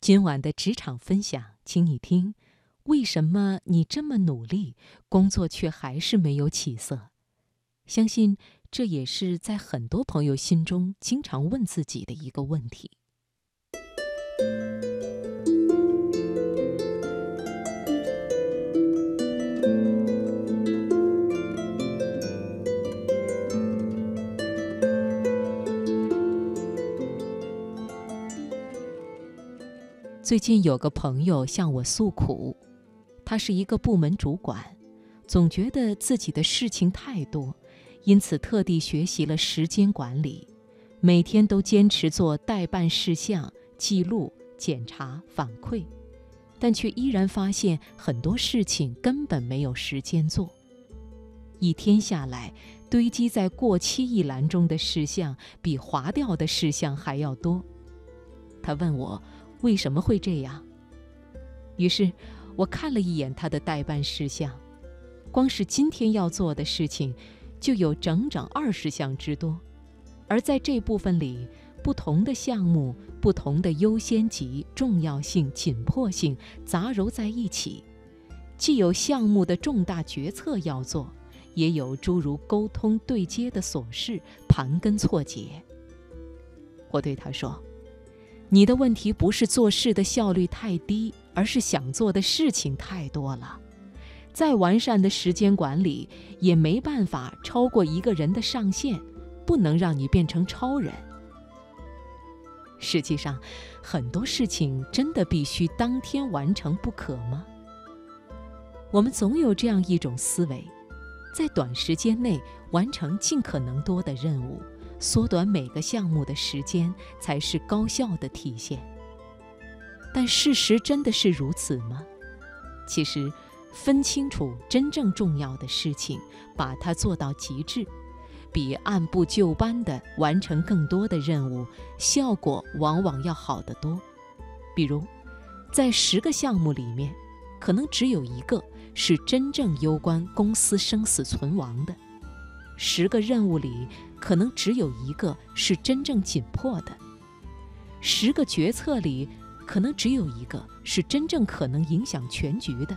今晚的职场分享，请你听：为什么你这么努力，工作却还是没有起色？相信这也是在很多朋友心中经常问自己的一个问题。最近有个朋友向我诉苦，他是一个部门主管，总觉得自己的事情太多，因此特地学习了时间管理，每天都坚持做待办事项、记录、检查、反馈，但却依然发现很多事情根本没有时间做。一天下来，堆积在过期一栏中的事项比划掉的事项还要多。他问我。为什么会这样？于是，我看了一眼他的代办事项，光是今天要做的事情，就有整整二十项之多。而在这部分里，不同的项目、不同的优先级、重要性、紧迫性杂糅在一起，既有项目的重大决策要做，也有诸如沟通对接的琐事盘根错节。我对他说。你的问题不是做事的效率太低，而是想做的事情太多了。再完善的时间管理也没办法超过一个人的上限，不能让你变成超人。实际上，很多事情真的必须当天完成不可吗？我们总有这样一种思维，在短时间内完成尽可能多的任务。缩短每个项目的时间才是高效的体现。但事实真的是如此吗？其实，分清楚真正重要的事情，把它做到极致，比按部就班地完成更多的任务，效果往往要好得多。比如，在十个项目里面，可能只有一个是真正攸关公司生死存亡的。十个任务里，可能只有一个是真正紧迫的；十个决策里，可能只有一个是真正可能影响全局的。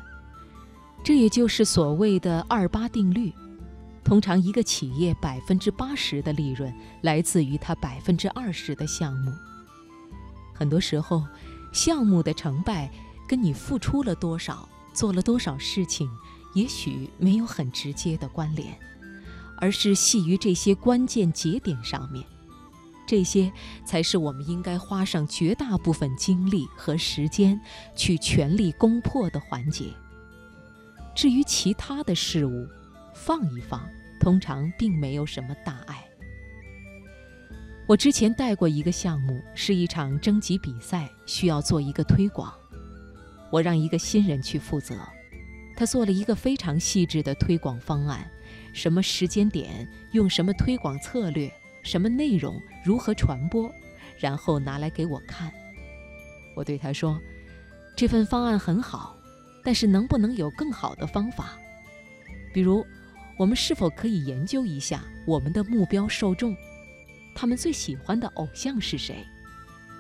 这也就是所谓的“二八定律”。通常，一个企业百分之八十的利润来自于它百分之二十的项目。很多时候，项目的成败跟你付出了多少、做了多少事情，也许没有很直接的关联。而是系于这些关键节点上面，这些才是我们应该花上绝大部分精力和时间去全力攻破的环节。至于其他的事物，放一放，通常并没有什么大碍。我之前带过一个项目，是一场征集比赛，需要做一个推广，我让一个新人去负责，他做了一个非常细致的推广方案。什么时间点用什么推广策略，什么内容如何传播，然后拿来给我看。我对他说：“这份方案很好，但是能不能有更好的方法？比如，我们是否可以研究一下我们的目标受众，他们最喜欢的偶像是谁？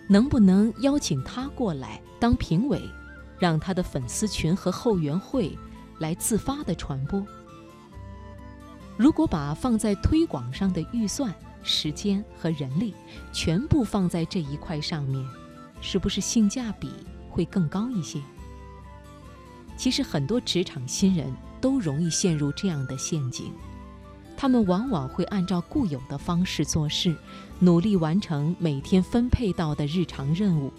能不能邀请他过来当评委，让他的粉丝群和后援会来自发的传播？”如果把放在推广上的预算、时间和人力全部放在这一块上面，是不是性价比会更高一些？其实很多职场新人都容易陷入这样的陷阱，他们往往会按照固有的方式做事，努力完成每天分配到的日常任务。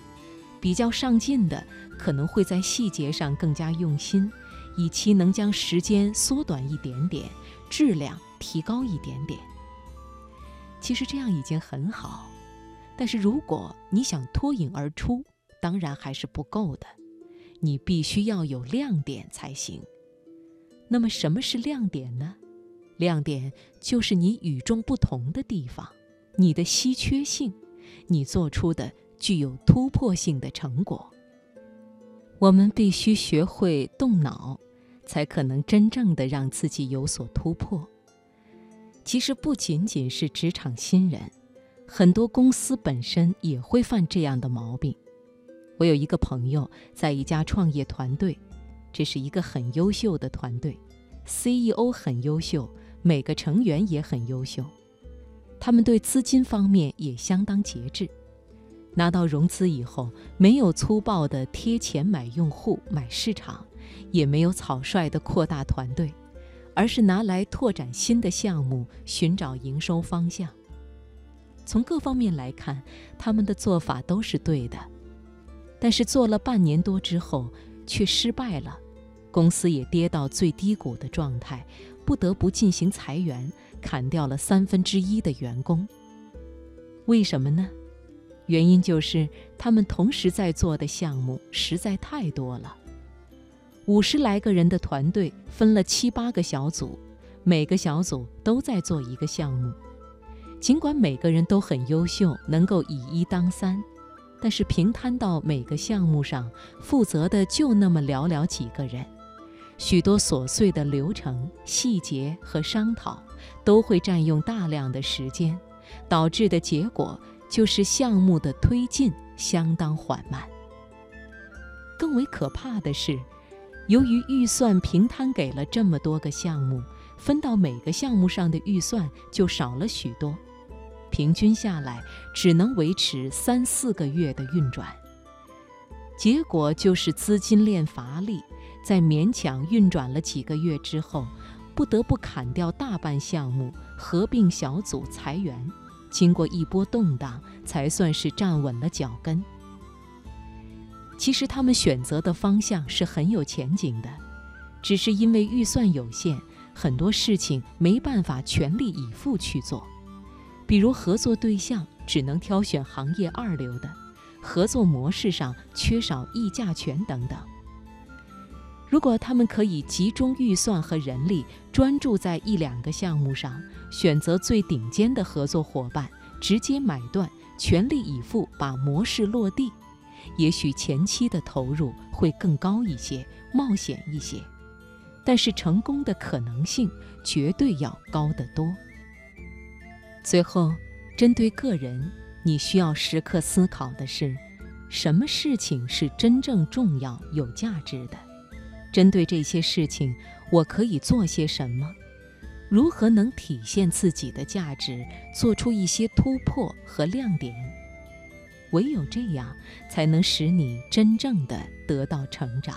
比较上进的可能会在细节上更加用心，以期能将时间缩短一点点。质量提高一点点，其实这样已经很好。但是如果你想脱颖而出，当然还是不够的。你必须要有亮点才行。那么什么是亮点呢？亮点就是你与众不同的地方，你的稀缺性，你做出的具有突破性的成果。我们必须学会动脑。才可能真正的让自己有所突破。其实不仅仅是职场新人，很多公司本身也会犯这样的毛病。我有一个朋友在一家创业团队，这是一个很优秀的团队，CEO 很优秀，每个成员也很优秀。他们对资金方面也相当节制，拿到融资以后，没有粗暴的贴钱买用户、买市场，也没有草率地扩大团队，而是拿来拓展新的项目，寻找营收方向。从各方面来看，他们的做法都是对的。但是做了半年多之后，却失败了，公司也跌到最低谷的状态，不得不进行裁员，砍掉了三分之一的员工。为什么呢？原因就是他们同时在做的项目实在太多了。五十来个人的团队分了七八个小组，每个小组都在做一个项目，尽管每个人都很优秀，能够以一当三。但是平摊到每个项目上，负责的就那么寥寥几个人，许多琐碎的流程、细节和商讨都会占用大量的时间，导致的结果就是项目的推进相当缓慢。更为可怕的是，由于预算平摊给了这么多个项目，分到每个项目上的预算就少了许多。平均下来只能维持三四个月的运转，结果就是资金链乏力，在勉强运转了几个月之后，不得不砍掉大半项目，合并小组裁员。经过一波动荡，才算是站稳了脚跟。其实他们选择的方向是很有前景的，只是因为预算有限，很多事情没办法全力以赴去做。比如合作对象只能挑选行业二流的，合作模式上缺少议价权等等。如果他们可以集中预算和人力，专注在一两个项目上，选择最顶尖的合作伙伴，直接买断，全力以赴把模式落地，也许前期的投入会更高一些，冒险一些，但是成功的可能性绝对要高得多。最后，针对个人，你需要时刻思考的是：什么事情是真正重要、有价值的？针对这些事情，我可以做些什么？如何能体现自己的价值，做出一些突破和亮点？唯有这样，才能使你真正的得到成长。